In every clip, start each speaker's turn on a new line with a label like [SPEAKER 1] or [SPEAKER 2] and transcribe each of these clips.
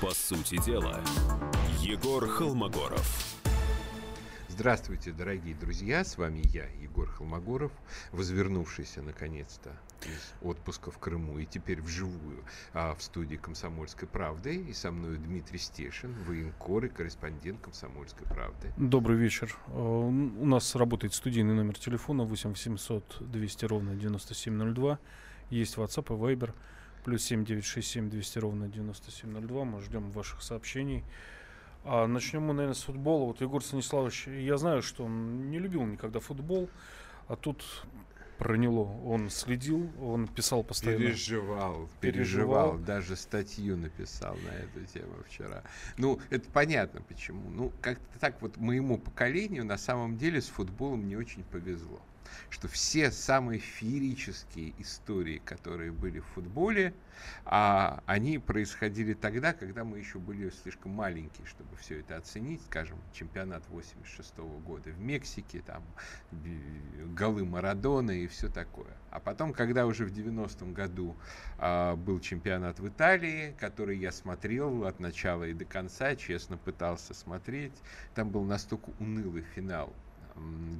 [SPEAKER 1] По сути дела, Егор Холмогоров.
[SPEAKER 2] Здравствуйте, дорогие друзья, с вами я, Егор Холмогоров, возвернувшийся наконец-то из отпуска в Крыму и теперь вживую а, в студии «Комсомольской правды». И со мной Дмитрий Стешин, военкор и корреспондент «Комсомольской правды».
[SPEAKER 3] Добрый вечер. А, у нас работает студийный номер телефона 8 800 200 ровно 9702. Есть WhatsApp и Viber плюс 7967 200 ровно 9702. Мы ждем ваших сообщений. А начнем мы, наверное, с футбола. Вот Егор Станиславович, я знаю, что он не любил никогда футбол, а тут проняло. Он следил, он писал постоянно.
[SPEAKER 2] Переживал, переживал, переживал. Даже статью написал на эту тему вчера. Ну, это понятно почему. Ну, как-то так вот моему поколению на самом деле с футболом не очень повезло что все самые феерические истории, которые были в футболе, а, они происходили тогда, когда мы еще были слишком маленькие, чтобы все это оценить. Скажем, чемпионат 86 -го года в Мексике, там голы Марадона и все такое. А потом, когда уже в 90-м году а, был чемпионат в Италии, который я смотрел от начала и до конца, честно пытался смотреть, там был настолько унылый финал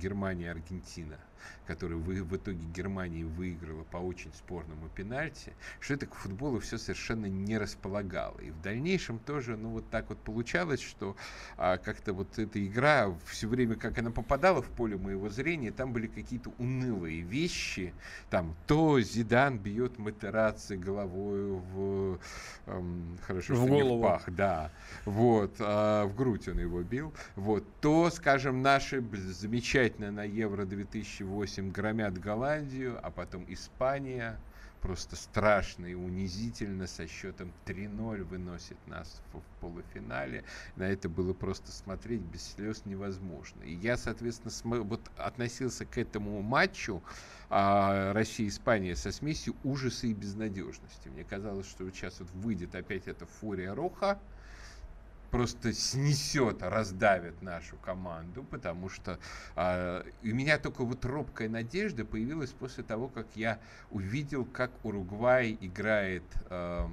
[SPEAKER 2] Германия-Аргентина, который в, в итоге Германия выиграла по очень спорному пенальти, что это к футболу все совершенно не располагало. И в дальнейшем тоже, ну, вот так вот получалось, что а, как-то вот эта игра все время, как она попадала в поле моего зрения, там были какие-то унылые вещи. Там то Зидан бьет Матераци головой в... Эм, хорошо, в что голову. не в пах, да. Вот, а, в грудь он его бил. Вот, то, скажем, наши замечательно на Евро 2008 громят Голландию, а потом Испания просто страшно и унизительно со счетом 3-0 выносит нас в, полуфинале. На это было просто смотреть без слез невозможно. И я, соответственно, см- вот относился к этому матчу а, Россия-Испания со смесью ужаса и безнадежности. Мне казалось, что сейчас вот выйдет опять эта фурия Роха, просто снесет, раздавит нашу команду, потому что э, у меня только вот робкая надежда появилась после того, как я увидел, как Уругвай играет э,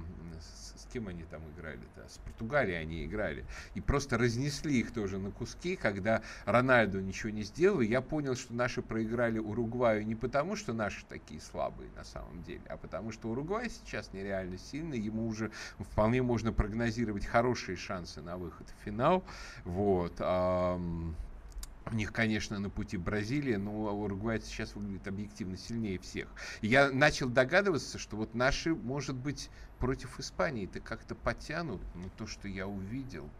[SPEAKER 2] кем они там играли-то? С Португалией они играли. И просто разнесли их тоже на куски, когда Рональду ничего не сделал. Я понял, что наши проиграли Уругваю не потому, что наши такие слабые на самом деле, а потому что Уругвай сейчас нереально сильный. Ему уже вполне можно прогнозировать хорошие шансы на выход в финал. Вот. У них, конечно, на пути Бразилия, но Уругвай сейчас выглядит объективно сильнее всех. я начал догадываться, что вот наши, может быть, против Испании-то как-то потянут, но то, что я увидел,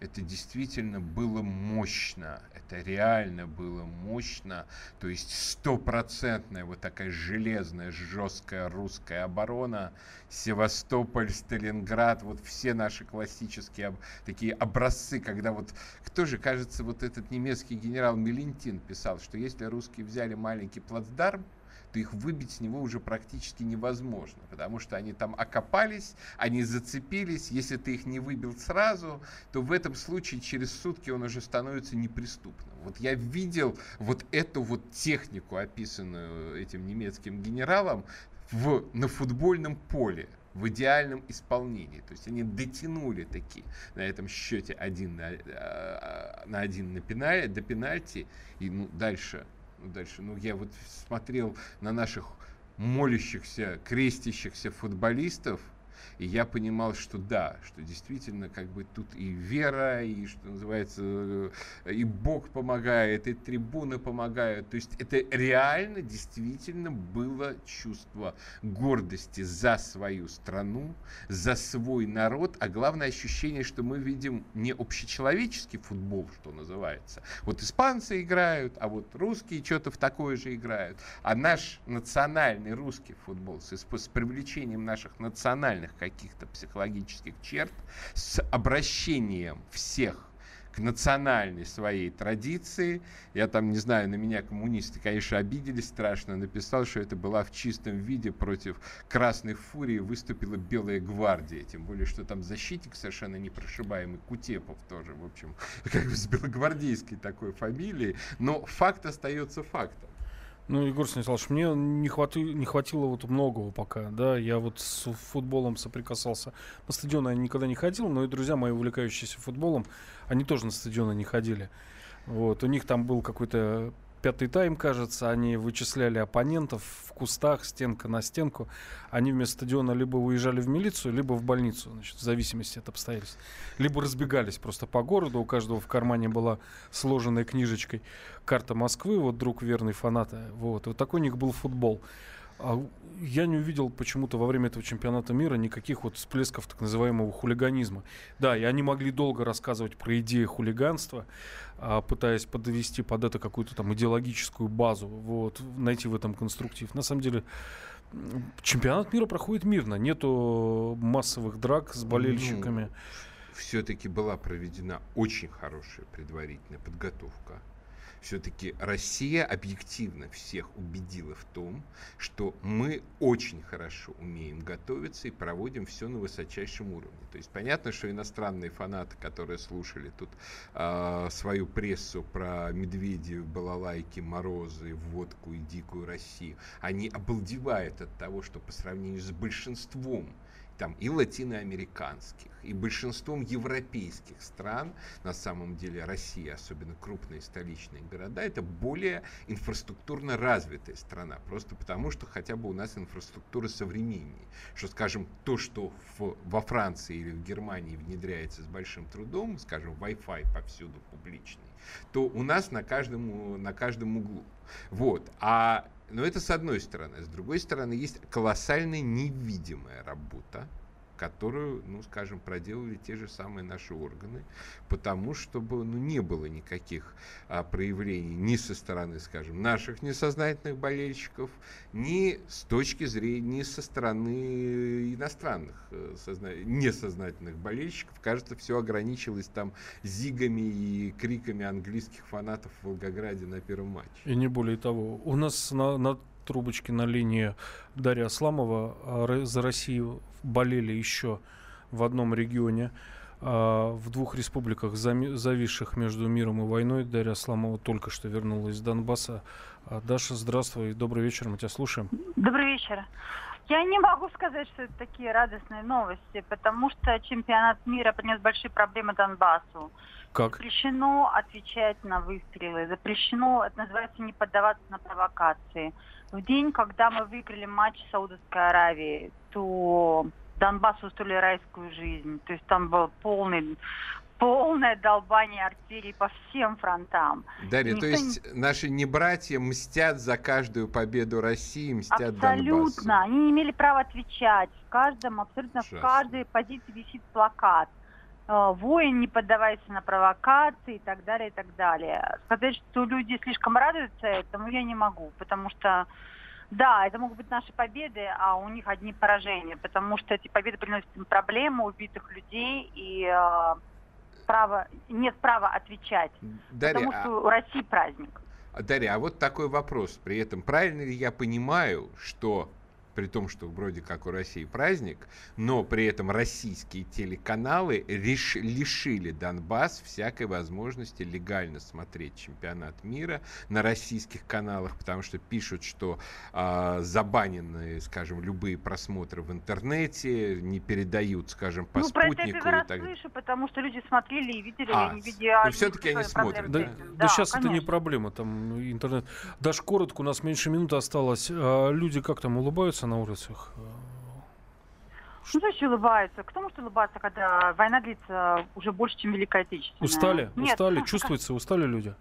[SPEAKER 2] это действительно было мощно, это реально было мощно, то есть стопроцентная вот такая железная, жесткая русская оборона, Севастополь, Сталинград, вот все наши классические такие образцы, когда вот, кто же, кажется, вот этот немецкий генерал Мелентин писал, что если русские взяли маленький плацдарм, то их выбить с него уже практически невозможно, потому что они там окопались, они зацепились, если ты их не выбил сразу, то в этом случае через сутки он уже становится неприступным. Вот я видел вот эту вот технику, описанную этим немецким генералом, в, на футбольном поле в идеальном исполнении. То есть они дотянули таки на этом счете один на, э, на один на пенальти, до пенальти. И ну, дальше дальше. Ну, я вот смотрел на наших молящихся, крестящихся футболистов, и я понимал, что да, что действительно как бы тут и вера, и что называется, э, и Бог помогает, и трибуны помогают. То есть это реально действительно было чувство гордости за свою страну, за свой народ, а главное ощущение, что мы видим не общечеловеческий футбол, что называется. Вот испанцы играют, а вот русские что-то в такое же играют. А наш национальный русский футбол с, с привлечением наших национальных каких-то психологических черт, с обращением всех к национальной своей традиции. Я там, не знаю, на меня коммунисты, конечно, обиделись страшно. Написал, что это была в чистом виде против Красной Фурии выступила Белая Гвардия. Тем более, что там защитник совершенно непрошибаемый, Кутепов тоже, в общем, как бы с белогвардейской такой фамилией. Но факт остается фактом.
[SPEAKER 3] Ну, Егор Станиславович, мне не, хвати, не хватило вот многого пока, да, я вот с футболом соприкасался. На стадион я никогда не ходил, но и друзья мои, увлекающиеся футболом, они тоже на стадионы не ходили. Вот, у них там был какой-то пятый тайм, кажется, они вычисляли оппонентов в кустах, стенка на стенку. Они вместо стадиона либо уезжали в милицию, либо в больницу, значит, в зависимости от обстоятельств. Либо разбегались просто по городу, у каждого в кармане была сложенная книжечкой карта Москвы, вот друг верный фаната. Вот, вот такой у них был футбол. А я не увидел почему-то во время этого чемпионата мира никаких вот всплесков так называемого хулиганизма. Да, и они могли долго рассказывать про идеи хулиганства, а, пытаясь подвести под это какую-то там идеологическую базу, вот, найти в этом конструктив. На самом деле, чемпионат мира проходит мирно, нету массовых драк с болельщиками. Ну,
[SPEAKER 2] все-таки была проведена очень хорошая предварительная подготовка все-таки Россия объективно всех убедила в том, что мы очень хорошо умеем готовиться и проводим все на высочайшем уровне. То есть понятно, что иностранные фанаты, которые слушали тут э, свою прессу про медведей, балалайки, морозы, водку и дикую Россию, они обалдевают от того, что по сравнению с большинством там и латиноамериканских, и большинством европейских стран, на самом деле Россия, особенно крупные столичные города, это более инфраструктурно развитая страна, просто потому что хотя бы у нас инфраструктура современнее. Что, скажем, то, что в, во Франции или в Германии внедряется с большим трудом, скажем, Wi-Fi повсюду публичный, то у нас на каждом, на каждом углу. Вот. А но это с одной стороны. С другой стороны, есть колоссальная невидимая работа, которую, ну, скажем, проделали те же самые наши органы, потому чтобы ну, не было никаких а, проявлений ни со стороны, скажем, наших несознательных болельщиков, ни с точки зрения, ни со стороны иностранных э, созна... несознательных болельщиков. Кажется, все ограничилось там зигами и криками английских фанатов в Волгограде на первом матче.
[SPEAKER 3] И не более того. У нас на, на трубочке на линии Дарья Асламова за Россию болели еще в одном регионе. А, в двух республиках, зависших между миром и войной, Дарья Асламова только что вернулась из Донбасса. А, Даша, здравствуй, добрый вечер, мы тебя слушаем.
[SPEAKER 4] Добрый вечер. Я не могу сказать, что это такие радостные новости, потому что чемпионат мира принес большие проблемы Донбассу.
[SPEAKER 3] Как?
[SPEAKER 4] Запрещено отвечать на выстрелы, запрещено, это называется, не поддаваться на провокации. В день, когда мы выиграли матч с Саудовской Аравией, то Донбасс устроили райскую жизнь. То есть там был полный полное долбание артерий по всем фронтам.
[SPEAKER 2] Дарья, Никто то есть не... наши небратья мстят за каждую победу России, мстят
[SPEAKER 4] Абсолютно.
[SPEAKER 2] Донбассу.
[SPEAKER 4] Они не имели права отвечать. В каждом, абсолютно Ужасно. в каждой позиции висит плакат. Э, воин, не поддавайся на провокации и так далее, и так далее. Сказать, что люди слишком радуются этому, я не могу, потому что да, это могут быть наши победы, а у них одни поражения, потому что эти победы приносят им проблемы, убитых людей и э, право, нет права отвечать, Дарья, потому что а... у России праздник.
[SPEAKER 2] Дарья, а вот такой вопрос. При этом правильно ли я понимаю, что при том, что вроде как у России праздник, но при этом российские телеканалы реш, лишили Донбасс всякой возможности легально смотреть чемпионат мира на российских каналах, потому что пишут, что э, забанены, скажем, любые просмотры в интернете, не передают, скажем, по
[SPEAKER 4] ну,
[SPEAKER 2] спутнику.
[SPEAKER 4] Про это я так... слышу, потому что люди смотрели и видели,
[SPEAKER 2] а,
[SPEAKER 4] не видя...
[SPEAKER 2] Но все-таки они смотрят.
[SPEAKER 3] Да, да, да сейчас конечно. это не проблема, там интернет. Даже коротко, у нас меньше минуты осталось. А люди как там улыбаются на улицах?
[SPEAKER 4] Ну, значит, улыбаются. Кто может улыбаться, когда война длится уже больше, чем Великая Отечественная?
[SPEAKER 3] Устали? Нет. Устали? Чувствуется? Устали люди?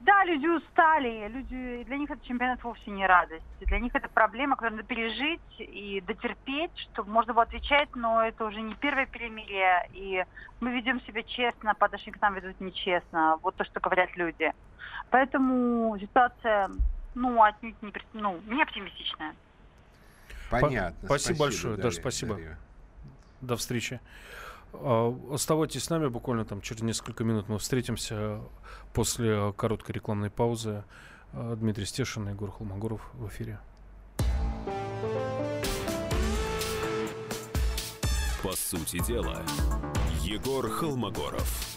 [SPEAKER 4] Да, люди устали. Люди, для них это чемпионат вовсе не радость. Для них это проблема, которую надо пережить и дотерпеть, чтобы можно было отвечать, но это уже не первое перемирие. И мы ведем себя честно, по отношению к нам ведут нечестно. Вот то, что говорят люди. Поэтому ситуация, ну, отнюдь не, ну, не оптимистичная.
[SPEAKER 2] Понятно.
[SPEAKER 3] Спасибо, спасибо большое, Дарья, Даша, спасибо. Дарья. До встречи. А, оставайтесь с нами, буквально там через несколько минут мы встретимся после короткой рекламной паузы. А, Дмитрий Стешин и Егор Холмогоров в эфире.
[SPEAKER 1] По сути дела, Егор Холмогоров.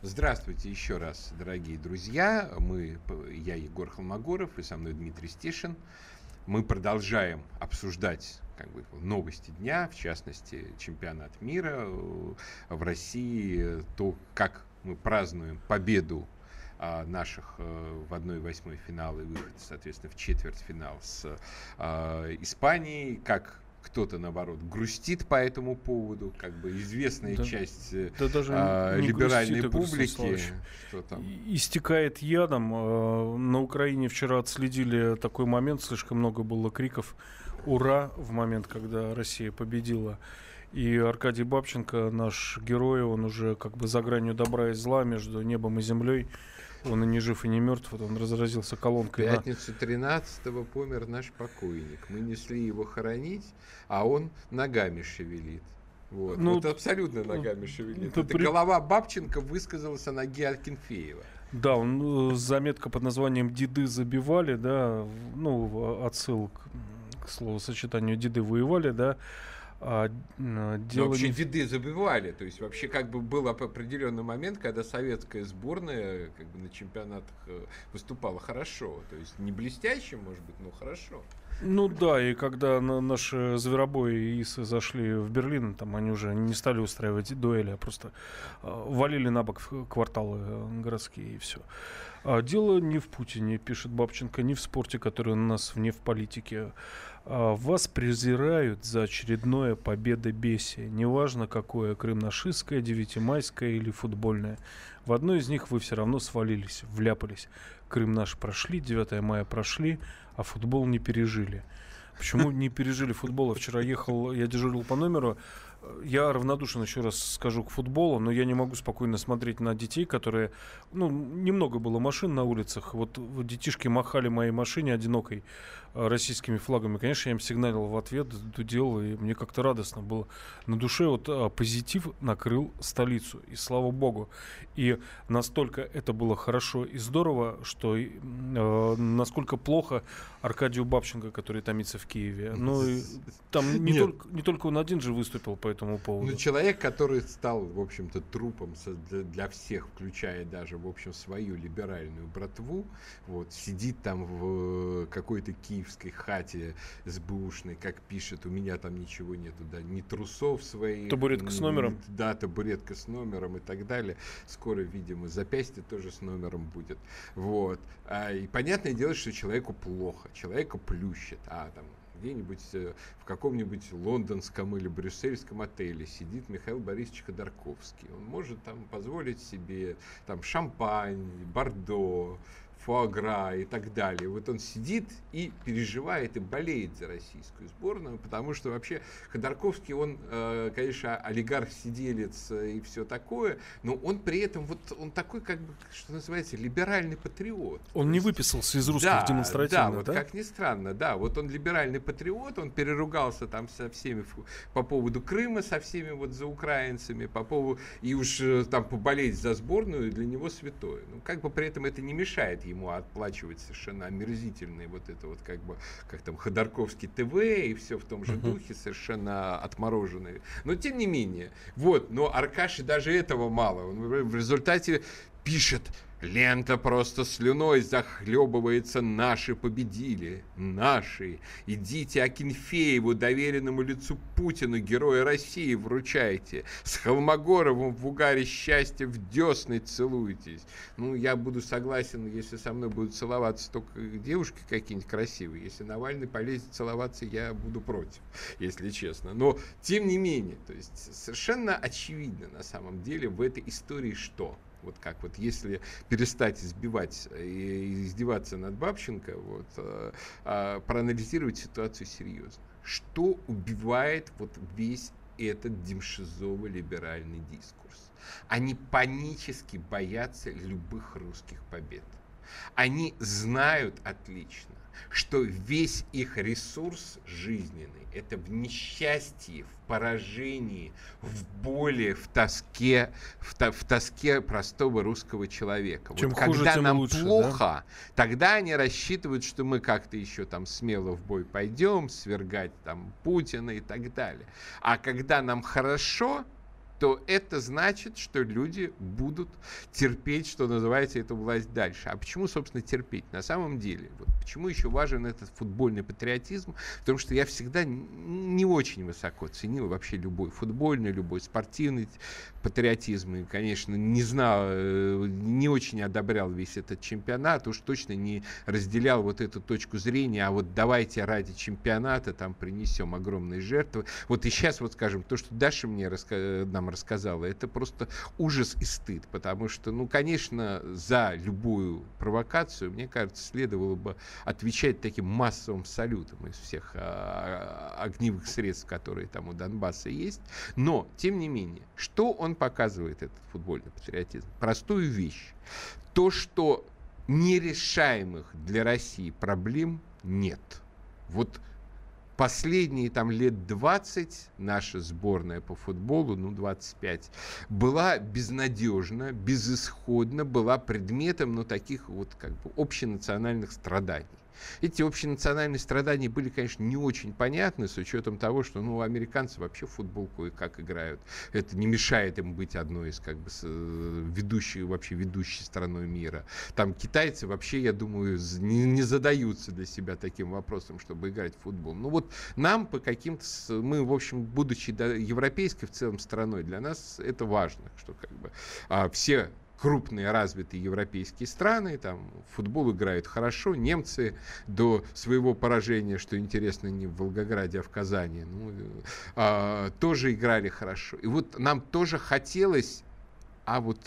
[SPEAKER 2] Здравствуйте еще раз, дорогие друзья. Мы, я Егор Холмогоров и со мной Дмитрий Стешин. Мы продолжаем обсуждать как бы, новости дня, в частности, чемпионат мира э, в России, то, как мы празднуем победу а, наших э, в 1-8 финала и выход, соответственно, в четвертьфинал с а, Испанией, как кто-то, наоборот, грустит по этому поводу, как бы известная да, часть да даже а, либеральной грустит, публики.
[SPEAKER 3] Что там? Истекает ядом. А, на Украине вчера отследили такой момент, слишком много было криков «Ура!» в момент, когда Россия победила. И Аркадий Бабченко, наш герой, он уже как бы за гранью добра и зла между небом и землей он и не жив, и не мертв. Вот он разразился колонкой.
[SPEAKER 2] В пятницу 13-го помер наш покойник. Мы несли его хоронить, а он ногами шевелит. Вот. Ну, вот абсолютно ногами шевелит. Это, это при... голова Бабченко высказалась о ноге Акинфеева.
[SPEAKER 3] Да, он э, заметка под названием «Деды забивали», да, ну, отсыл к, к словосочетанию «Деды воевали», да,
[SPEAKER 2] а, делали... вообще виды забивали. То есть вообще как бы был определенный момент, когда советская сборная как бы на чемпионатах э, выступала хорошо. То есть не блестяще, может быть, но хорошо.
[SPEAKER 3] Ну да, и когда на наши зверобои и ИСы зашли в Берлин, там они уже не стали устраивать дуэли, а просто э, валили на бок кварталы э, городские и все. А дело не в Путине, пишет Бабченко, не в спорте, который у нас вне в политике. А, вас презирают за очередное победобесие. Неважно, какое, крымнашистское, девятимайское или футбольное. В одной из них вы все равно свалились, вляпались. Крым наш прошли, 9 мая прошли, а футбол не пережили. Почему не пережили футбол? Вчера ехал, я дежурил по номеру, я равнодушен, еще раз скажу, к футболу, но я не могу спокойно смотреть на детей, которые... Ну, немного было машин на улицах. Вот детишки махали моей машине одинокой российскими флагами. Конечно, я им сигналил в ответ, дудел, и мне как-то радостно было. На душе вот а, позитив накрыл столицу, и слава богу. И настолько это было хорошо и здорово, что э, насколько плохо Аркадию Бабченко, который томится в Киеве. Ну, там не только, не только он один же выступил по этому поводу.
[SPEAKER 2] Ну, человек, который стал, в общем-то, трупом для, для всех, включая даже, в общем, свою либеральную братву, вот, сидит там в какой-то киевской хате сбушной, как пишет, у меня там ничего нету, да, ни трусов своих.
[SPEAKER 3] Табуретка с номером.
[SPEAKER 2] Да, табуретка с номером и так далее. Скоро, видимо, запястье тоже с номером будет. Вот. А, и понятное дело, что человеку плохо, человека плющит, а там где-нибудь э, в каком-нибудь лондонском или брюссельском отеле сидит Михаил Борисович Ходорковский. Он может там позволить себе там шампань, бордо, фуагра и так далее. Вот он сидит и переживает и болеет за российскую сборную, потому что вообще Ходорковский, он, э, конечно, олигарх-сиделец и все такое, но он при этом вот он такой, как бы, что называется, либеральный патриот.
[SPEAKER 3] Он не выписался из русских да, демонстративно,
[SPEAKER 2] да? вот как ни странно, да. Вот он либеральный патриот, он переругался там со всеми по поводу Крыма, со всеми вот за украинцами, по поводу, и уж э, там поболеть за сборную для него святое. Ну, как бы при этом это не мешает ему отплачивать совершенно омерзительные вот это вот как бы, как там, Ходорковский ТВ и все в том же духе, совершенно отмороженные. Но тем не менее, вот, но Аркаши даже этого мало. Он в результате пишет Лента просто слюной захлебывается. Наши победили. Наши. Идите Акинфееву, доверенному лицу Путину, героя России, вручайте. С Холмогоровым в угаре счастья в десны целуйтесь. Ну, я буду согласен, если со мной будут целоваться только девушки какие-нибудь красивые. Если Навальный полезет целоваться, я буду против, если честно. Но, тем не менее, то есть совершенно очевидно на самом деле в этой истории что? Вот как вот если перестать избивать и издеваться над Бабченко, вот, а, а, проанализировать ситуацию серьезно. Что убивает вот весь этот демшизово-либеральный дискурс. Они панически боятся любых русских побед. Они знают отлично, что весь их ресурс жизненный – это в несчастье, в поражении, в боли, в тоске, в, то, в тоске простого русского человека.
[SPEAKER 3] Чем вот хуже, когда тем
[SPEAKER 2] нам
[SPEAKER 3] лучше,
[SPEAKER 2] плохо,
[SPEAKER 3] да?
[SPEAKER 2] тогда они рассчитывают, что мы как-то еще там смело в бой пойдем, свергать там Путина и так далее. А когда нам хорошо, то это значит, что люди будут терпеть, что называется, эту власть дальше. А почему, собственно, терпеть? На самом деле, вот почему еще важен этот футбольный патриотизм? Потому что я всегда не очень высоко ценил вообще любой футбольный, любой спортивный патриотизм. И, конечно, не знал, э, не очень одобрял весь этот чемпионат, уж точно не разделял вот эту точку зрения, а вот давайте ради чемпионата там принесем огромные жертвы. Вот и сейчас, вот скажем, то, что Даша мне раска- нам рассказала, это просто ужас и стыд, потому что, ну, конечно, за любую провокацию, мне кажется, следовало бы отвечать таким массовым салютом из всех а, огневых средств, которые там у Донбасса есть. Но, тем не менее, что он показывает, этот футбольный патриотизм? Простую вещь. То, что нерешаемых для России проблем нет. Вот последние там лет 20 наша сборная по футболу, ну 25, была безнадежна, безысходна, была предметом, ну таких вот как бы общенациональных страданий. Эти общенациональные страдания были, конечно, не очень понятны, с учетом того, что ну, американцы вообще в футбол кое-как играют. Это не мешает им быть одной из как бы, э, ведущей, вообще ведущей страной мира. Там китайцы вообще, я думаю, не, не задаются для себя таким вопросом, чтобы играть в футбол. Ну вот нам по каким-то... Мы, в общем, будучи европейской в целом страной, для нас это важно, что как бы а, все крупные развитые европейские страны, там футбол играют хорошо, немцы до своего поражения, что интересно, не в Волгограде, а в Казани, ну, а, тоже играли хорошо. И вот нам тоже хотелось, а вот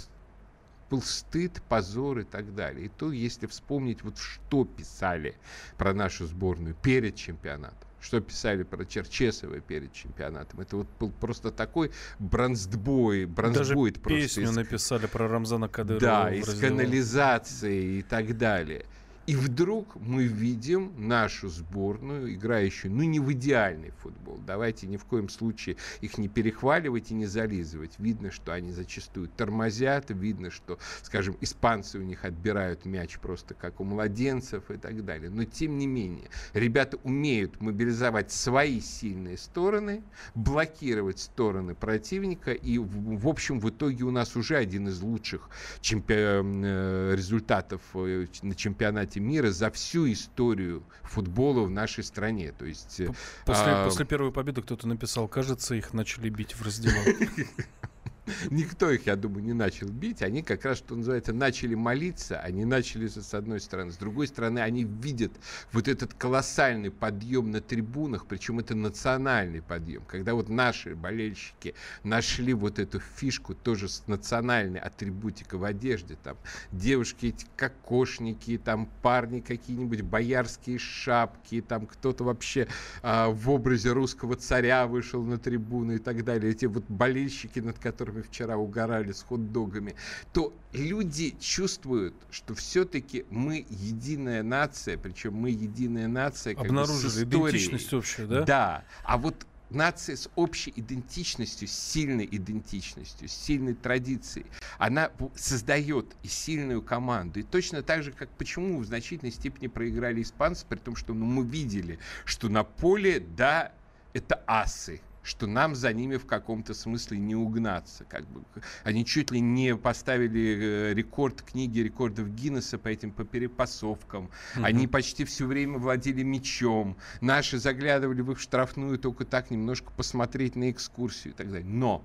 [SPEAKER 2] был стыд, позор и так далее. И то, если вспомнить, вот что писали про нашу сборную перед чемпионатом что писали про Черчесова перед чемпионатом. Это вот был просто такой бронздбой, бронздбой
[SPEAKER 3] Даже песню из... написали про Рамзана Кадырова.
[SPEAKER 2] Да, из канализации и так далее. И вдруг мы видим нашу сборную, играющую, ну, не в идеальный футбол. Давайте ни в коем случае их не перехваливать и не зализывать. Видно, что они зачастую тормозят, видно, что, скажем, испанцы у них отбирают мяч просто как у младенцев и так далее. Но, тем не менее, ребята умеют мобилизовать свои сильные стороны, блокировать стороны противника, и, в, в общем, в итоге у нас уже один из лучших чемпи... Э, результатов э, на чемпионате чемпионате мира за всю историю футбола в нашей стране. То есть,
[SPEAKER 3] после, а... после первой победы кто-то написал, кажется, их начали бить в раздевалке.
[SPEAKER 2] Никто их, я думаю, не начал бить. Они как раз, что называется, начали молиться. Они начали с одной стороны. С другой стороны, они видят вот этот колоссальный подъем на трибунах, причем это национальный подъем. Когда вот наши болельщики нашли вот эту фишку тоже с национальной атрибутикой в одежде. Там девушки эти кокошники, там парни какие-нибудь боярские шапки, там кто-то вообще а, в образе русского царя вышел на трибуну и так далее. Эти вот болельщики, над которыми мы вчера угорали с хот-догами, то люди чувствуют, что все-таки мы единая нация, причем мы единая нация.
[SPEAKER 3] Обнаружили идентичность общую, да?
[SPEAKER 2] Да. А вот нация с общей идентичностью, с сильной идентичностью, с сильной традицией, она создает и сильную команду. И точно так же, как почему в значительной степени проиграли испанцы, при том, что ну, мы видели, что на поле, да, это асы, что нам за ними в каком-то смысле не угнаться. Как бы. Они чуть ли не поставили э, рекорд книги рекордов Гиннесса по этим по перепасовкам. Угу. Они почти все время владели мечом. Наши заглядывали в их штрафную только так немножко посмотреть на экскурсию и так далее. Но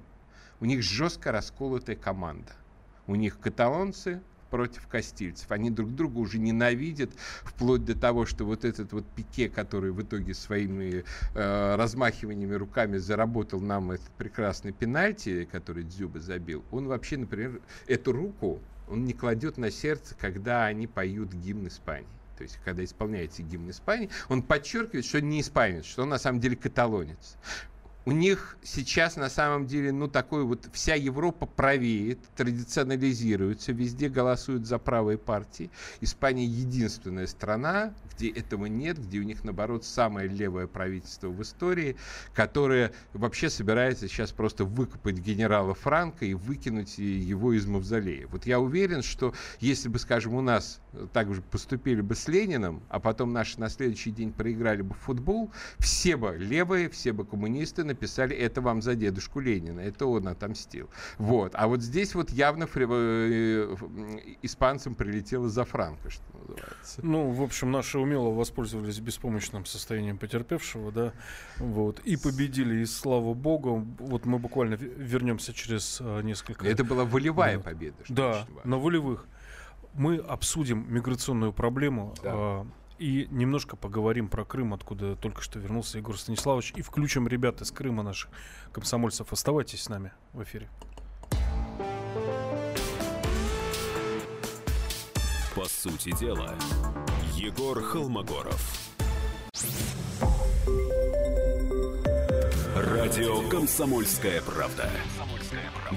[SPEAKER 2] у них жестко расколотая команда. У них каталонцы, против кастильцев. Они друг друга уже ненавидят, вплоть до того, что вот этот вот Пике, который в итоге своими э, размахиваниями руками заработал нам этот прекрасный пенальти, который Дзюба забил, он вообще, например, эту руку он не кладет на сердце, когда они поют гимн Испании. То есть, когда исполняется гимн Испании, он подчеркивает, что не испанец, что он на самом деле каталонец у них сейчас на самом деле, ну, такой вот вся Европа правеет, традиционализируется, везде голосуют за правые партии. Испания единственная страна, где этого нет, где у них, наоборот, самое левое правительство в истории, которое вообще собирается сейчас просто выкопать генерала Франка и выкинуть его из мавзолея. Вот я уверен, что если бы, скажем, у нас так же поступили бы с Лениным, а потом наши на следующий день проиграли бы в футбол, все бы левые, все бы коммунисты написали «это вам за дедушку Ленина», это он отомстил. Вот. А вот здесь вот явно фри... Э, испанцам прилетело за Франко, что называется.
[SPEAKER 3] Ну, в общем, наши умело воспользовались беспомощным состоянием потерпевшего, да, вот, и победили, и слава богу, вот мы буквально вернемся через а, несколько...
[SPEAKER 2] Это была волевая да. победа.
[SPEAKER 3] Да, на волевых. Мы обсудим миграционную проблему. Да. А, и немножко поговорим про Крым, откуда только что вернулся Егор Станиславович. И включим ребят из Крыма, наших комсомольцев. Оставайтесь с нами в эфире.
[SPEAKER 1] По сути дела, Егор Холмогоров. Радио «Комсомольская правда».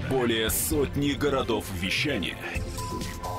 [SPEAKER 1] Более сотни городов вещания –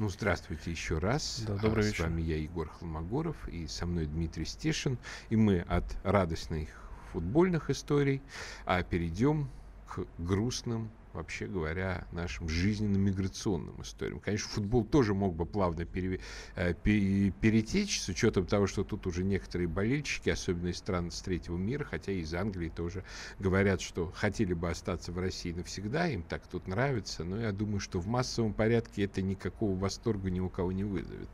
[SPEAKER 2] Ну, здравствуйте еще раз.
[SPEAKER 3] Да, добрый
[SPEAKER 2] вечер. С вами я, Егор Холмогоров, и со мной Дмитрий Стешин. И мы от радостных футбольных историй а перейдем к грустным вообще говоря, нашим жизненным миграционным историям. Конечно, футбол тоже мог бы плавно пере, э, перетечь, с учетом того, что тут уже некоторые болельщики, особенно из стран с третьего мира, хотя и из Англии тоже говорят, что хотели бы остаться в России навсегда, им так тут нравится, но я думаю, что в массовом порядке это никакого восторга ни у кого не вызовет.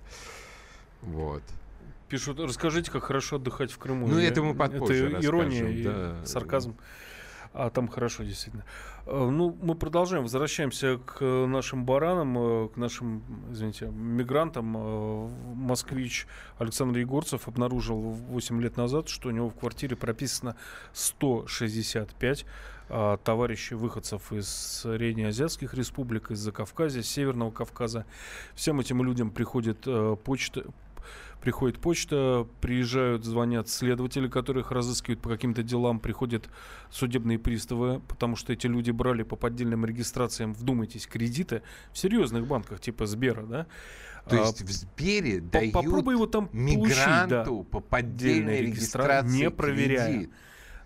[SPEAKER 2] Вот.
[SPEAKER 3] Пишут, расскажите, как хорошо отдыхать в Крыму.
[SPEAKER 2] Ну, это мы попозже
[SPEAKER 3] Это ирония и да. сарказм. А там хорошо, действительно. Э, ну, мы продолжаем, возвращаемся к нашим баранам, э, к нашим, извините, мигрантам. Э, москвич Александр Егорцев обнаружил 8 лет назад, что у него в квартире прописано 165 товарищей выходцев из среднеазиатских республик, из Закавказья, Северного Кавказа. Всем этим людям приходит почта, приходит почта, приезжают, звонят следователи, которых разыскивают по каким-то делам, приходят судебные приставы, потому что эти люди брали по поддельным регистрациям, вдумайтесь, кредиты в серьезных банках типа Сбера, да,
[SPEAKER 2] то есть а, в Сбере по дают попробуй его там мигранту получить, да, по поддельной регистрации
[SPEAKER 3] не проверяя. Кредит.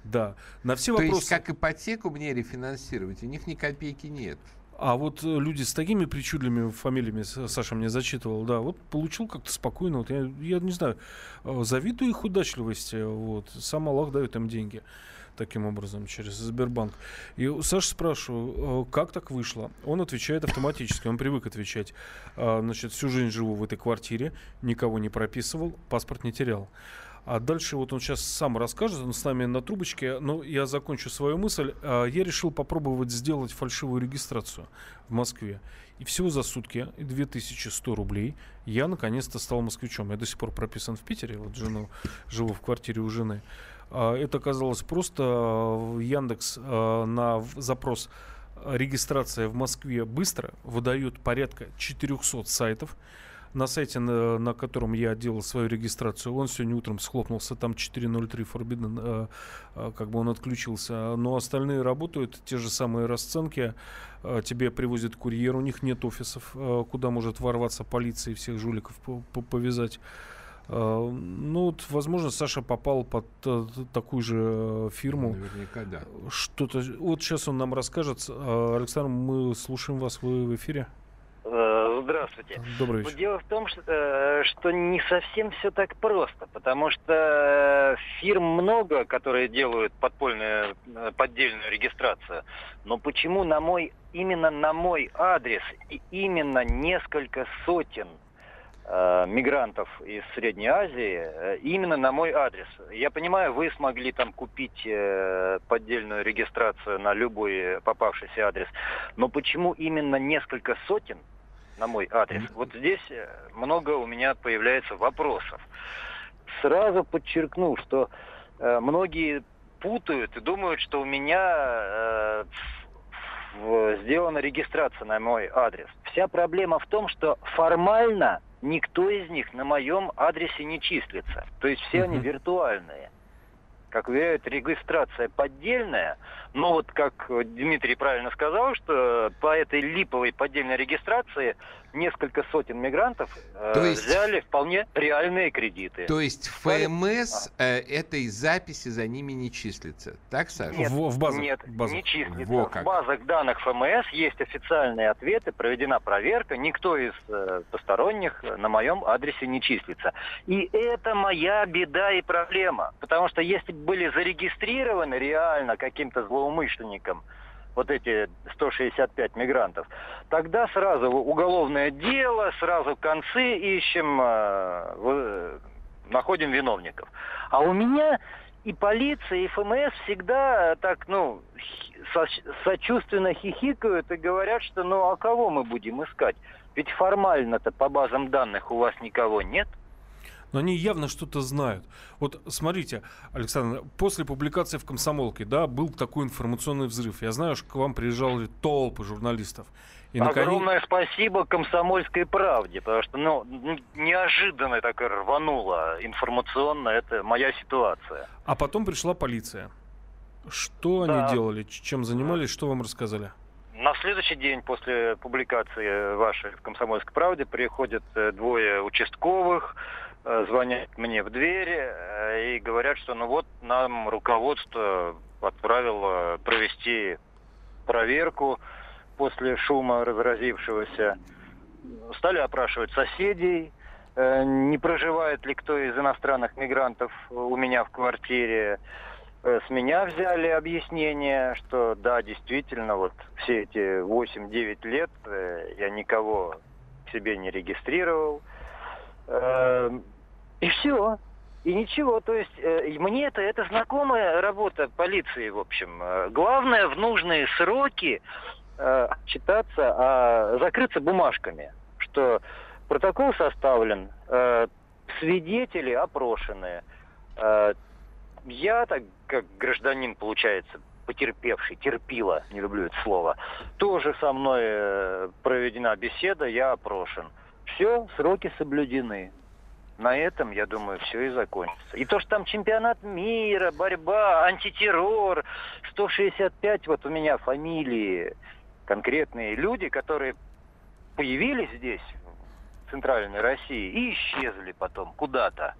[SPEAKER 3] Да, на все
[SPEAKER 2] То
[SPEAKER 3] вопросы.
[SPEAKER 2] есть как ипотеку мне рефинансировать, у них ни копейки нет.
[SPEAKER 3] А вот э, люди с такими причудливыми фамилиями, Саша мне зачитывал, да, вот получил как-то спокойно. Вот я, я не знаю, э, завидую их удачливости. Вот. Сам Аллах дает им деньги таким образом через Сбербанк. И Саша спрашиваю, э, как так вышло? Он отвечает автоматически, он привык отвечать. Значит, всю жизнь живу в этой квартире, никого не прописывал, паспорт не терял. А дальше вот он сейчас сам расскажет, он с нами на трубочке, но я закончу свою мысль. А, я решил попробовать сделать фальшивую регистрацию в Москве. И всего за сутки 2100 рублей я наконец-то стал москвичом. Я до сих пор прописан в Питере, вот жену, живу в квартире у жены. А, это оказалось просто Яндекс а, на запрос регистрация в Москве быстро выдает порядка 400 сайтов на сайте, на, на котором я делал свою регистрацию, он сегодня утром схлопнулся, там 4.03 Forbidden, э, э, как бы он отключился. Но остальные работают, те же самые расценки. Э, тебе привозит курьер, у них нет офисов, куда может ворваться полиция и всех жуликов повязать. Ну, вот, возможно, Саша попал под такую же фирму.
[SPEAKER 2] Наверняка, да.
[SPEAKER 3] Что-то. Вот сейчас он нам расскажет. Александр, мы слушаем вас, вы в эфире.
[SPEAKER 5] Здравствуйте.
[SPEAKER 3] Добрый вечер.
[SPEAKER 5] Дело в том, что, э, что не совсем все так просто, потому что фирм много, которые делают подпольную, э, поддельную регистрацию. Но почему на мой, именно на мой адрес и именно несколько сотен э, мигрантов из Средней Азии именно на мой адрес. Я понимаю, вы смогли там купить поддельную регистрацию на любой попавшийся адрес, но почему именно несколько сотен на мой адрес? Вот здесь э, много у меня появляется вопросов. Сразу подчеркну, что э, многие путают и думают, что у меня э, сделана регистрация на мой адрес. Вся проблема в том, что формально никто из них на моем адресе не числится. То есть все они виртуальные. Как уверяют, регистрация поддельная, но вот как Дмитрий правильно сказал, что по этой липовой поддельной регистрации несколько сотен мигрантов э, то есть, взяли вполне реальные кредиты.
[SPEAKER 2] То есть ФМС а. э, этой записи за ними не числится, так, Саша?
[SPEAKER 5] Нет, в, в базах, нет базах. не числится. Во как. В базах данных ФМС есть официальные ответы, проведена проверка, никто из э, посторонних на моем адресе не числится. И это моя беда и проблема, потому что если бы были зарегистрированы реально каким-то злоумышленником, вот эти 165 мигрантов, тогда сразу уголовное дело, сразу концы ищем, э, находим виновников. А у меня и полиция, и ФМС всегда так, ну, со сочувственно хихикают и говорят, что ну а кого мы будем искать? Ведь формально-то по базам данных у вас никого нет
[SPEAKER 3] но они явно что-то знают. Вот смотрите, Александр, после публикации в «Комсомолке», да, был такой информационный взрыв. Я знаю, что к вам приезжали толпы журналистов.
[SPEAKER 5] И Огромное наконец... спасибо «Комсомольской правде», потому что ну, неожиданно так рвануло информационно, это моя ситуация.
[SPEAKER 3] А потом пришла полиция. Что да. они делали, чем занимались, что вам рассказали?
[SPEAKER 5] На следующий день после публикации вашей в «Комсомольской правде» приходят э, двое участковых, звонят мне в двери э, и говорят, что ну вот нам руководство отправило провести проверку после шума разразившегося. Стали опрашивать соседей, э, не проживает ли кто из иностранных мигрантов у меня в квартире. С меня взяли объяснение, что да, действительно, вот все эти 8-9 лет я никого к себе не регистрировал. Эм, и все. И ничего, то есть э, мне это, это знакомая работа полиции, в общем. Э, главное в нужные сроки э, читаться, а закрыться бумажками, что протокол составлен, э, свидетели опрошены. Э, я, так как гражданин, получается, потерпевший, терпила, не люблю это слово, тоже со мной э, проведена беседа, я опрошен. Все, сроки соблюдены. На этом, я думаю, все и закончится. И то, что там чемпионат мира, борьба, антитеррор, 165 вот у меня фамилии, конкретные люди, которые появились здесь, в Центральной России, и исчезли потом куда-то.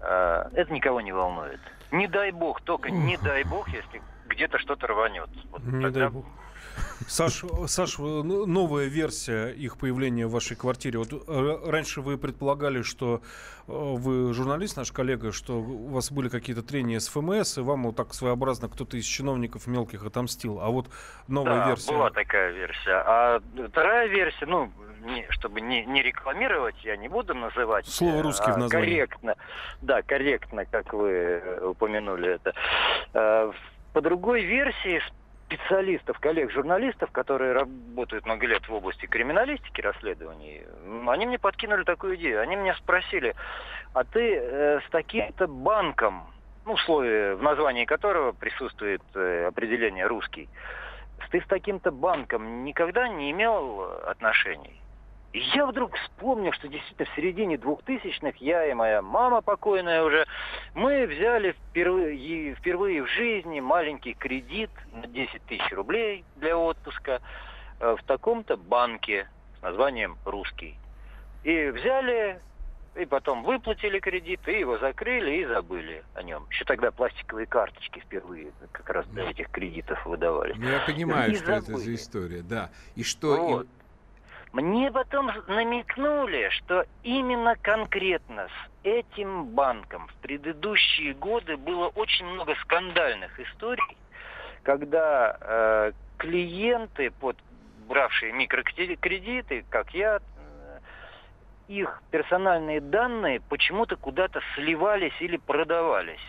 [SPEAKER 5] А, это никого не волнует. Не дай бог, только не дай бог, если где-то что-то рванет. Вот
[SPEAKER 3] не тогда... дай бог. Саш, Саш, ну, новая версия их появления в вашей квартире. Вот э, раньше вы предполагали, что э, вы журналист, наш коллега, что у вас были какие-то трения с ФМС, и вам вот так своеобразно кто-то из чиновников мелких отомстил. А вот новая
[SPEAKER 5] да,
[SPEAKER 3] версия.
[SPEAKER 5] была такая версия. А вторая версия, ну, не, чтобы не, не рекламировать, я не буду называть.
[SPEAKER 3] Слово русский а, в названии.
[SPEAKER 5] Корректно. Да, корректно, как вы э, упомянули это. По другой версии, специалистов, коллег-журналистов, которые работают много лет в области криминалистики, расследований, они мне подкинули такую идею. Они меня спросили, а ты э, с таким-то банком, ну, в слове, в названии которого присутствует э, определение «русский», ты с таким-то банком никогда не имел отношений? И я вдруг вспомнил, что действительно в середине 2000-х я и моя мама покойная уже, мы взяли впервые, впервые в жизни маленький кредит на 10 тысяч рублей для отпуска э, в таком-то банке с названием «Русский». И взяли, и потом выплатили кредит, и его закрыли и забыли о нем. Еще тогда пластиковые карточки впервые как раз для этих кредитов выдавали.
[SPEAKER 2] Ну, я понимаю, и что забыли. это за история, да. И что... Вот.
[SPEAKER 5] Мне потом намекнули, что именно конкретно с этим банком в предыдущие годы было очень много скандальных историй, когда э, клиенты, под, бравшие микрокредиты, как я, их персональные данные почему-то куда-то сливались или продавались.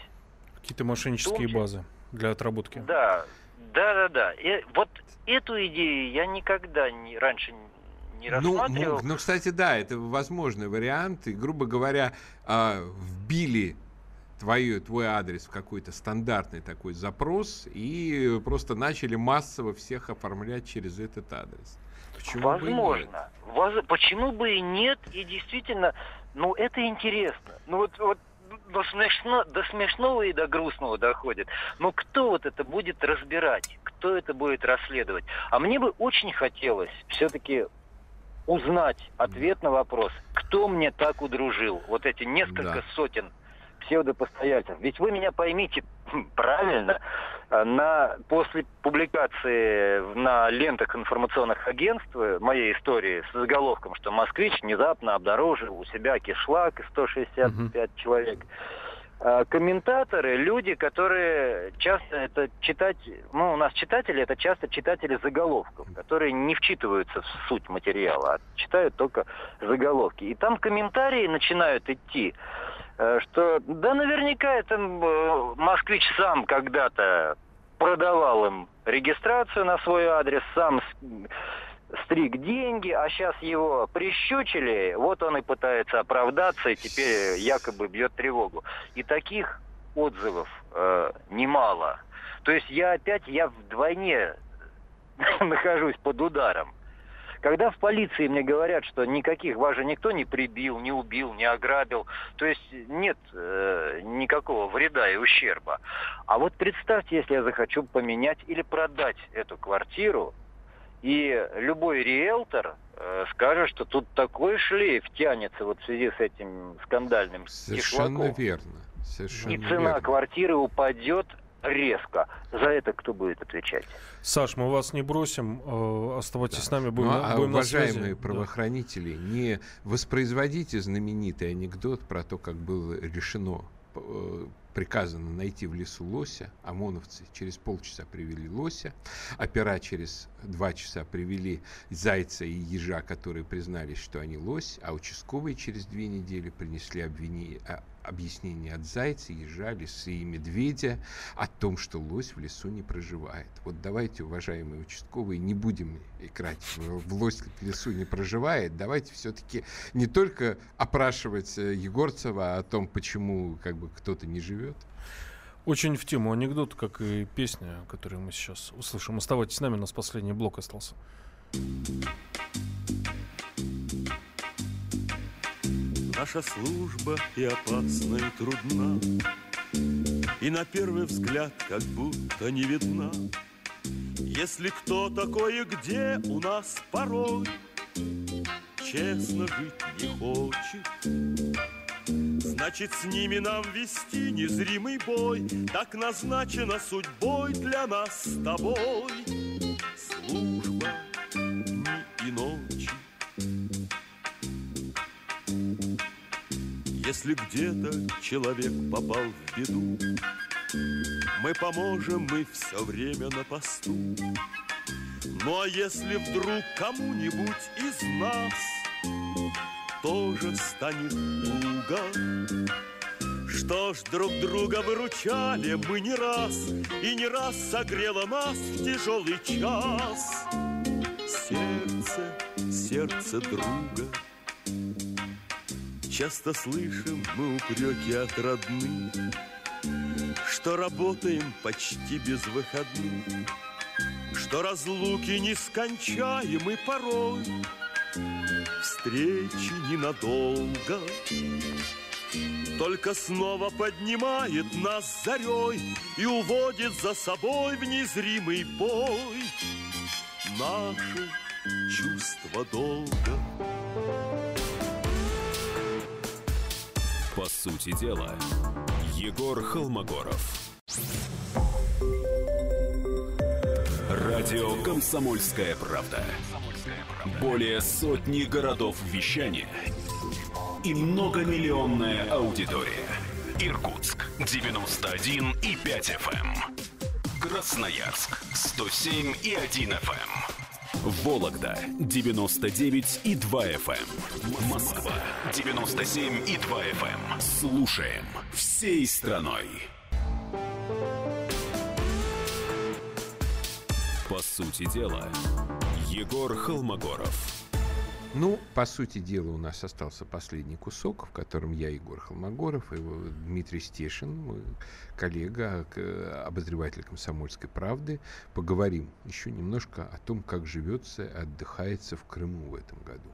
[SPEAKER 3] Какие-то мошеннические базы для отработки.
[SPEAKER 5] Да, да, да, да. И вот эту идею я никогда не, раньше не ну, рассматривал.
[SPEAKER 2] Ну, ну, кстати, да, это возможный вариант. И, грубо говоря, э, вбили твой, твой адрес в какой-то стандартный такой запрос и просто начали массово всех оформлять через этот адрес.
[SPEAKER 5] Почему Возможно. Бы Воз... Почему бы и нет? И действительно, ну это интересно. Ну вот, вот до, смешно, до смешного и до грустного доходит. Но кто вот это будет разбирать? Кто это будет расследовать? А мне бы очень хотелось все-таки узнать ответ на вопрос, кто мне так удружил? Вот эти несколько да. сотен псевдопостояльцев. Ведь вы меня поймите правильно, на, после публикации на лентах информационных агентств моей истории с заголовком, что москвич внезапно обнаружил у себя кишлак 165 угу. человек, комментаторы, люди, которые часто это читать, ну, у нас читатели, это часто читатели заголовков, которые не вчитываются в суть материала, а читают только заголовки. И там комментарии начинают идти, э, что да наверняка это э, москвич сам когда-то продавал им регистрацию на свой адрес, сам стриг деньги, а сейчас его прищучили, вот он и пытается оправдаться, и теперь якобы бьет тревогу. И таких отзывов э, немало. То есть я опять, я вдвойне нахожусь под ударом. Когда в полиции мне говорят, что никаких вас же никто не прибил, не убил, не ограбил, то есть нет э, никакого вреда и ущерба. А вот представьте, если я захочу поменять или продать эту квартиру, и любой риэлтор э, скажет, что тут такой шлейф тянется вот в связи с этим скандальным
[SPEAKER 2] Совершенно кишлаком. верно. Совершенно
[SPEAKER 5] и цена
[SPEAKER 2] верно.
[SPEAKER 5] квартиры упадет резко. За это кто будет отвечать?
[SPEAKER 3] Саш, мы вас не бросим. Э, оставайтесь да. с нами. Будем,
[SPEAKER 2] ну, а,
[SPEAKER 3] будем
[SPEAKER 2] уважаемые правоохранители, да. не воспроизводите знаменитый анекдот про то, как было решено э, приказано найти в лесу лося. ОМОНовцы через полчаса привели лося. Опера через два часа привели зайца и ежа, которые признались, что они лось. А участковые через две недели принесли обвинение, объяснение от зайца, ежа, лисы и медведя о том, что лось в лесу не проживает. Вот давайте, уважаемые участковые, не будем играть в, в лось в лесу не проживает. Давайте все-таки не только опрашивать э, Егорцева о том, почему как бы кто-то не живет.
[SPEAKER 3] Очень в тему анекдот, как и песня, которую мы сейчас услышим. Оставайтесь с нами, у нас последний блок остался.
[SPEAKER 6] Наша служба и опасна, и трудна, И на первый взгляд как будто не видна. Если кто такой и где у нас порой Честно жить не хочет, Значит, с ними нам вести незримый бой. Так назначена судьбой для нас с тобой. Служба дни и Если где-то человек попал в беду, Мы поможем, мы все время на посту. Ну а если вдруг кому-нибудь из нас Тоже станет туго, что ж, друг друга выручали мы не раз, И не раз согрело нас в тяжелый час. Сердце, сердце друга — Часто слышим мы упреки от родных, Что работаем почти без выходных, Что разлуки нескончаемы порой, Встречи ненадолго, Только снова поднимает нас зарей И уводит за собой в незримый бой Наше чувство долга.
[SPEAKER 1] По сути дела, Егор Холмогоров. Радио «Комсомольская правда». Более сотни городов вещания и многомиллионная аудитория. Иркутск 91 и 5 FM. Эм. Красноярск 107 и 1 FM. Вологда 99 и 2 FM. Эм. Москва 97 и 2 FM. Эм. Слушаем всей страной. По сути дела, Егор Холмогоров.
[SPEAKER 2] Ну, по сути дела, у нас остался последний кусок, в котором я, Егор Холмогоров, и Дмитрий Стешин, мой коллега, обозреватель «Комсомольской правды», поговорим еще немножко о том, как живется и отдыхается в Крыму в этом году.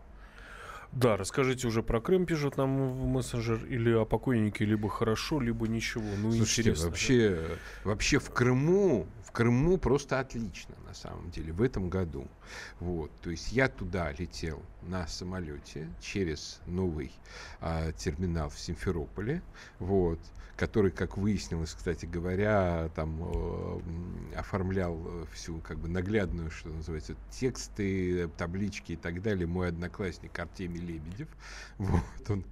[SPEAKER 3] Да, расскажите уже про Крым, пишут нам в мессенджер, или о покойнике либо хорошо, либо ничего. Ну,
[SPEAKER 2] Слушайте, интересно. вообще, вообще в Крыму, в Крыму просто отлично, на самом деле, в этом году. Вот, то есть я туда летел на самолете через новый а, терминал в Симферополе, вот, который, как выяснилось, кстати говоря, там э, оформлял всю как бы наглядную, что называется, тексты, таблички и так далее, мой одноклассник Артемий Лебедев. Вот, он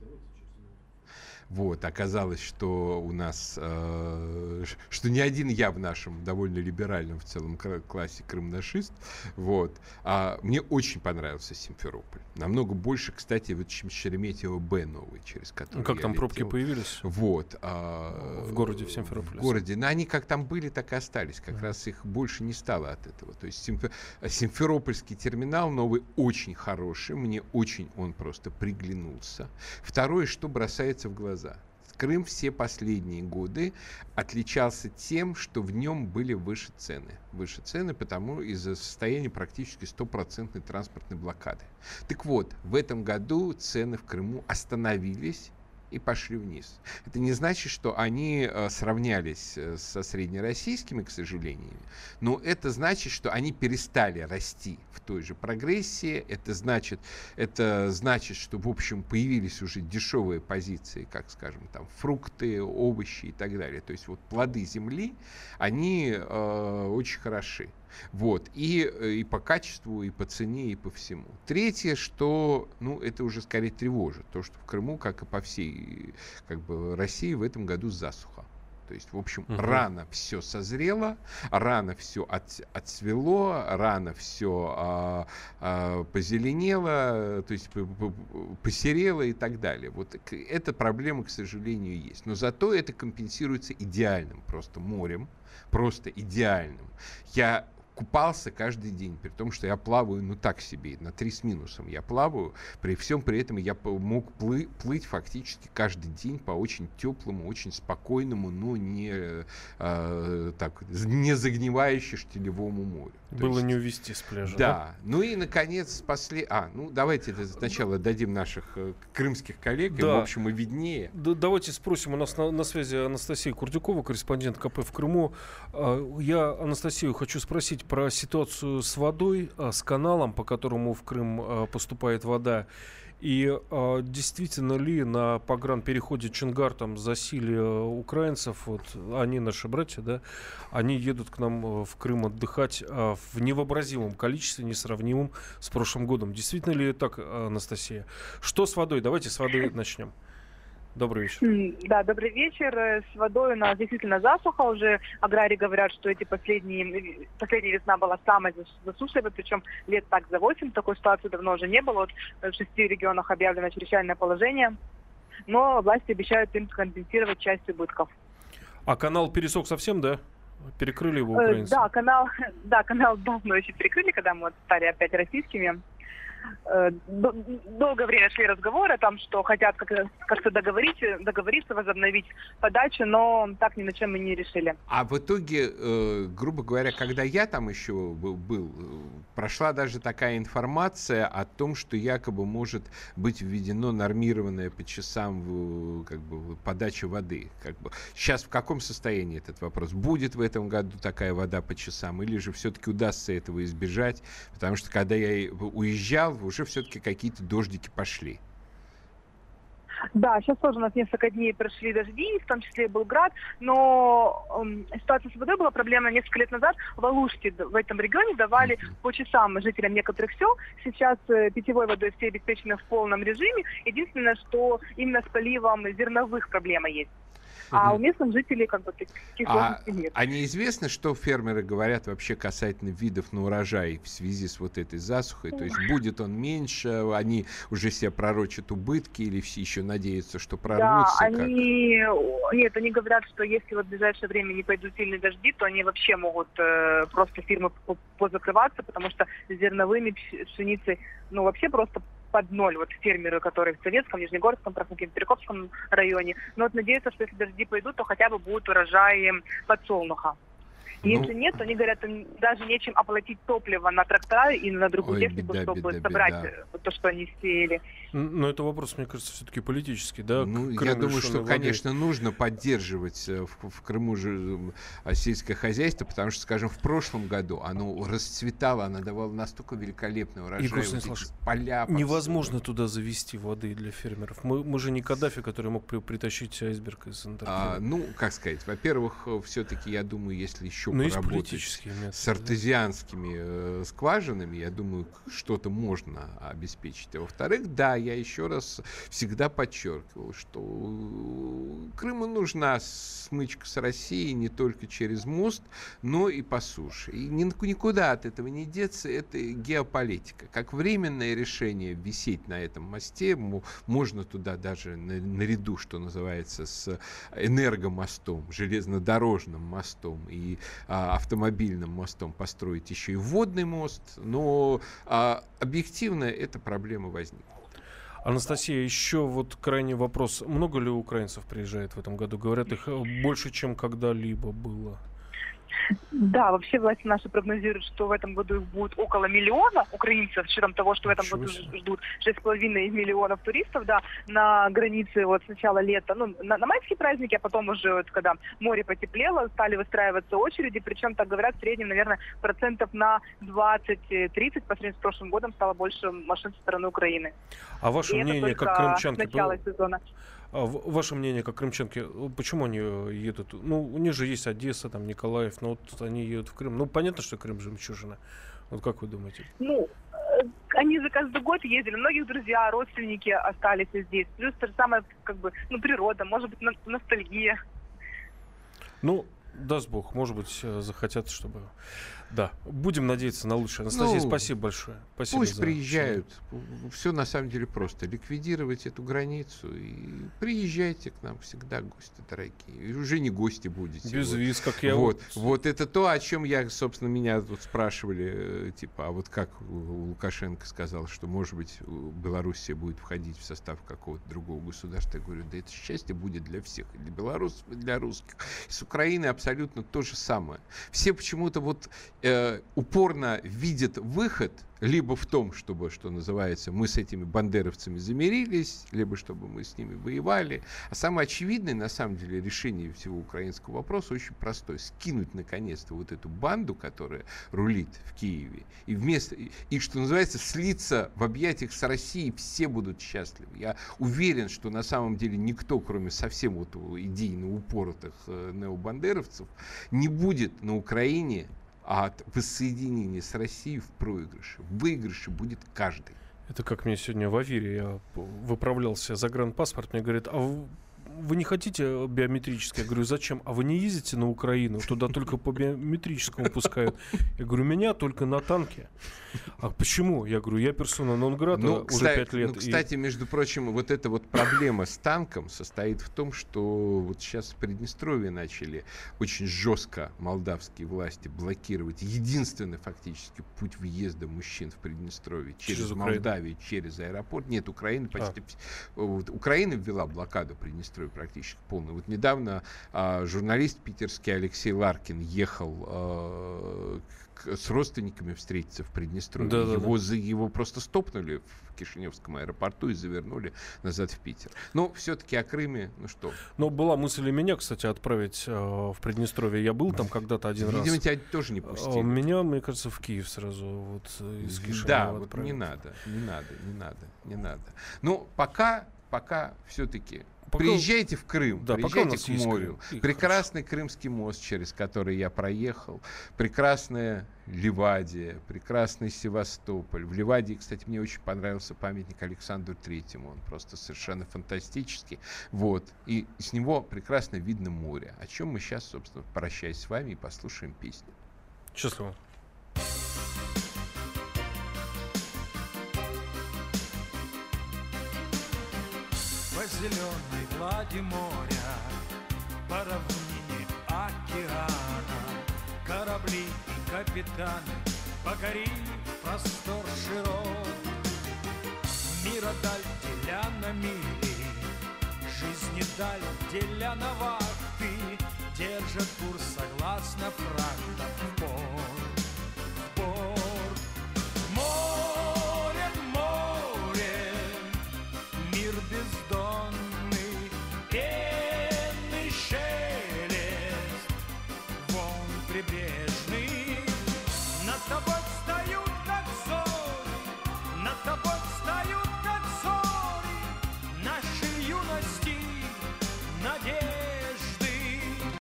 [SPEAKER 2] вот, оказалось, что у нас, э, что не один я в нашем довольно либеральном в целом классе крымнашист, вот, а мне очень понравился Симферополь. Намного больше, кстати, вот, чем Шереметьево Б новый, через который
[SPEAKER 3] ну, Как там
[SPEAKER 2] летел.
[SPEAKER 3] пробки появились?
[SPEAKER 2] Вот. А,
[SPEAKER 3] в городе в Симферополе?
[SPEAKER 2] В городе. Но они как там были, так и остались. Как mm. раз их больше не стало от этого. То есть Симфе... Симферопольский терминал новый очень хороший. Мне очень он просто приглянулся. Второе, что бросается в глаза глаза. Крым все последние годы отличался тем, что в нем были выше цены. Выше цены потому из-за состояния практически стопроцентной транспортной блокады. Так вот, в этом году цены в Крыму остановились и пошли вниз. Это не значит, что они э, сравнялись э, со среднероссийскими, к сожалению, но это значит, что они перестали расти в той же прогрессии. Это значит, это значит, что, в общем, появились уже дешевые позиции, как, скажем, там, фрукты, овощи и так далее. То есть вот плоды земли, они э, очень хороши. Вот. И, э, и по качеству, и по цене, и по всему. Третье, что, ну, это уже скорее тревожит. То, что в Крыму, как и по всей как бы, России, в этом году засуха. То есть, в общем, угу. рано все созрело, рано все от, отцвело, рано все а, а, позеленело, то есть посерело и так далее. Вот эта проблема, к сожалению, есть. Но зато это компенсируется идеальным просто морем, просто идеальным. Я купался каждый день, при том, что я плаваю, ну так себе, на три с минусом я плаваю, при всем при этом я мог плы, плыть фактически каждый день по очень теплому, очень спокойному, но не, э, так, не загнивающему штилевому морю.
[SPEAKER 3] Было есть, не увести с пляжа.
[SPEAKER 2] Да. да. Ну и, наконец, после... А, ну давайте это сначала дадим наших э, крымских коллег, да. им, в общем, и виднее.
[SPEAKER 3] Да, давайте спросим. У нас на, на связи Анастасия Курдюкова, корреспондент КП в Крыму. А, я Анастасию хочу спросить про ситуацию с водой, а, с каналом, по которому в Крым а, поступает вода. И э, действительно ли на погранпереходе Чингар там засилие украинцев, вот они наши братья, да, они едут к нам э, в Крым отдыхать э, в невообразимом количестве, несравнимом с прошлым годом. Действительно ли так, Анастасия? Что с водой? Давайте с воды начнем. Добрый вечер.
[SPEAKER 7] Да, добрый вечер. Э, с водой у нас действительно засуха. Уже аграрии говорят, что эти последние, последняя весна была самой засушливой, причем лет так за 8. Такой ситуации давно уже не было. Вот в шести регионах объявлено чрезвычайное положение. Но власти обещают им компенсировать часть убытков.
[SPEAKER 3] А канал пересох совсем, да? Перекрыли его э, украинцы?
[SPEAKER 7] Да, канал, да, канал давно еще перекрыли, когда мы вот стали опять российскими. Э, долгое время шли разговоры о том, что хотят как-то договорить, договориться, возобновить подачу, но так ни на чем мы не решили.
[SPEAKER 2] А в итоге, э, грубо говоря, когда я там еще был, был, прошла даже такая информация о том, что якобы может быть введено нормированное по часам как бы, подача воды. Как бы. Сейчас в каком состоянии этот вопрос? Будет в этом году такая вода по часам или же все-таки удастся этого избежать? Потому что когда я уезжал, сериал, уже все-таки какие-то дождики пошли.
[SPEAKER 7] Да, сейчас тоже у нас несколько дней прошли дожди, в том числе и был град, но э, ситуация с водой была проблема несколько лет назад. В Алуште в этом регионе давали по часам жителям некоторых сел. Сейчас э, питьевой водой все обеспечены в полном режиме. Единственное, что именно с поливом зерновых проблема есть. А у местных жителей как бы таких
[SPEAKER 2] а, нет. А неизвестно, что фермеры говорят вообще касательно видов на урожай в связи с вот этой засухой? То есть будет он меньше, они уже себе пророчат убытки или все еще надеются, что прорвутся?
[SPEAKER 7] Да, они... Нет, они говорят, что если вот в ближайшее время не пойдут сильные дожди, то они вообще могут э, просто фирмы позакрываться, потому что зерновыми пшеницей, ну, вообще просто под ноль вот фермеры, которые в Советском, Нижнегорском, Перекопском районе. Но вот надеются, что если дожди пойдут, то хотя бы будут урожаи подсолнуха. Ну, Если нет, то они говорят, им даже нечем оплатить топливо на трактора и на другую Ой, технику, беда, чтобы беда, собрать беда. то, что они сеяли.
[SPEAKER 3] Но это вопрос, мне кажется, все-таки политический, да?
[SPEAKER 2] Ну, я думаю, что, воды. конечно, нужно поддерживать э, в, в Крыму же э, сельское хозяйство, потому что, скажем, в прошлом году оно расцветало, оно давало настолько великолепный урожай. Игорь
[SPEAKER 3] вот поля невозможно туда завести воды для фермеров. Мы, мы же не Каддафи, который мог притащить айсберг из Антарктиды. А,
[SPEAKER 2] ну, как сказать, во-первых, э, все-таки, я думаю, если еще Но поработать с артезианскими э, скважинами, я думаю, что-то можно обеспечить. А во-вторых, да, я еще раз всегда подчеркивал, что Крыму нужна смычка с Россией не только через мост, но и по суше. И никуда от этого не деться, это геополитика. Как временное решение висеть на этом мосте, можно туда даже наряду, что называется, с энергомостом, железнодорожным мостом и автомобильным мостом построить еще и водный мост, но а, объективно эта проблема возникла.
[SPEAKER 3] Анастасия, еще вот крайний вопрос. Много ли украинцев приезжает в этом году? Говорят, их э, больше, чем когда-либо было.
[SPEAKER 7] Да, вообще власти наши прогнозируют, что в этом году их будет около миллиона украинцев, с учетом того, что в этом году ждут 6,5 миллионов туристов, да, на границе вот с начала лета, ну, на, на майские праздники, а потом уже вот, когда море потеплело, стали выстраиваться очереди, причем, так говорят, в среднем, наверное, процентов на 20-30 по сравнению с прошлым годом стало больше машин со стороны Украины.
[SPEAKER 3] А ваше И мнение, как крымчанки?
[SPEAKER 7] Начало сезона.
[SPEAKER 3] А ваше мнение, как крымчанки, почему они э, едут? Ну, у них же есть Одесса, там, Николаев, но вот они едут в Крым. Ну, понятно, что Крым жемчужина. Вот как вы думаете?
[SPEAKER 7] Ну, э, они за каждый год ездили. Многих друзья, родственники остались здесь. Плюс то же самое, как бы, ну, природа, может быть, ностальгия.
[SPEAKER 3] Ну, даст бог, может быть, э, захотят, чтобы да, будем надеяться на лучшее. Анастасия, ну, спасибо большое. Спасибо
[SPEAKER 2] пусть за приезжают. Все на самом деле просто. Ликвидировать эту границу и приезжайте к нам всегда, гости дорогие. И уже не гости будете.
[SPEAKER 3] Без вот. виз, как я.
[SPEAKER 2] Вот, вот. вот это то, о чем я, собственно, меня тут спрашивали, э, типа, а вот как Лукашенко сказал, что, может быть, Белоруссия будет входить в состав какого-то другого государства. Я говорю, да это счастье будет для всех, и для белорусов, и для русских. И с Украины абсолютно то же самое. Все почему-то вот э, упорно видят выход либо в том, чтобы, что называется, мы с этими бандеровцами замирились, либо чтобы мы с ними воевали. А самое очевидное, на самом деле, решение всего украинского вопроса очень простое. Скинуть, наконец-то, вот эту банду, которая рулит в Киеве, и вместо, и, что называется, слиться в объятиях с Россией, все будут счастливы. Я уверен, что на самом деле никто, кроме совсем вот идейно упоротых э, необандеровцев, не будет на Украине от воссоединения с Россией в проигрыше. В выигрыше будет каждый.
[SPEAKER 3] Это как мне сегодня в Авире, я выправлялся загранпаспорт, мне говорят, а вы не хотите биометрическое? Я говорю, зачем? А вы не ездите на Украину? Туда только по биометрическому пускают. Я говорю, меня только на танке. А почему? Я говорю, я персона нон-грата ну, уже пять лет. Ну,
[SPEAKER 2] кстати, и... между прочим, вот эта вот проблема с танком состоит в том, что вот сейчас в Приднестровье начали очень жестко молдавские власти блокировать единственный фактически путь въезда мужчин в Приднестровье через, через Молдавию, через аэропорт. Нет, Украина почти... А. Вот, Украина ввела блокаду Приднестровья практически полную. Вот недавно а, журналист питерский Алексей Ларкин ехал а, с родственниками встретиться в Приднестровье. Да, его, да, да. его просто стопнули в Кишиневском аэропорту и завернули назад в Питер. Но все-таки о Крыме, ну что.
[SPEAKER 3] Но была мысль и меня, кстати, отправить э, в Приднестровье. Я был там когда-то один
[SPEAKER 2] Видимо,
[SPEAKER 3] раз.
[SPEAKER 2] Видимо, тебя тоже не пустили. А,
[SPEAKER 3] меня, мне кажется, в Киев сразу вот из
[SPEAKER 2] Кишинева Да, вот не надо, не надо, не надо, не надо. Ну, пока, пока все-таки Пока... Приезжайте в Крым, да, приезжайте к морю. Крым. Прекрасный хорошо. Крымский мост, через который я проехал. Прекрасная Ливадия, прекрасный Севастополь. В Ливадии, кстати, мне очень понравился памятник Александру Третьему. Он просто совершенно фантастический. Вот. И с него прекрасно видно море. О чем мы сейчас, собственно, прощаясь с вами и послушаем песню.
[SPEAKER 3] Счастливо.
[SPEAKER 8] Зеленой глади моря, по равнине океана, корабли и капитаны покорили простор широк. Мира даль деля на мили, жизни даль деля на вахты, держат курс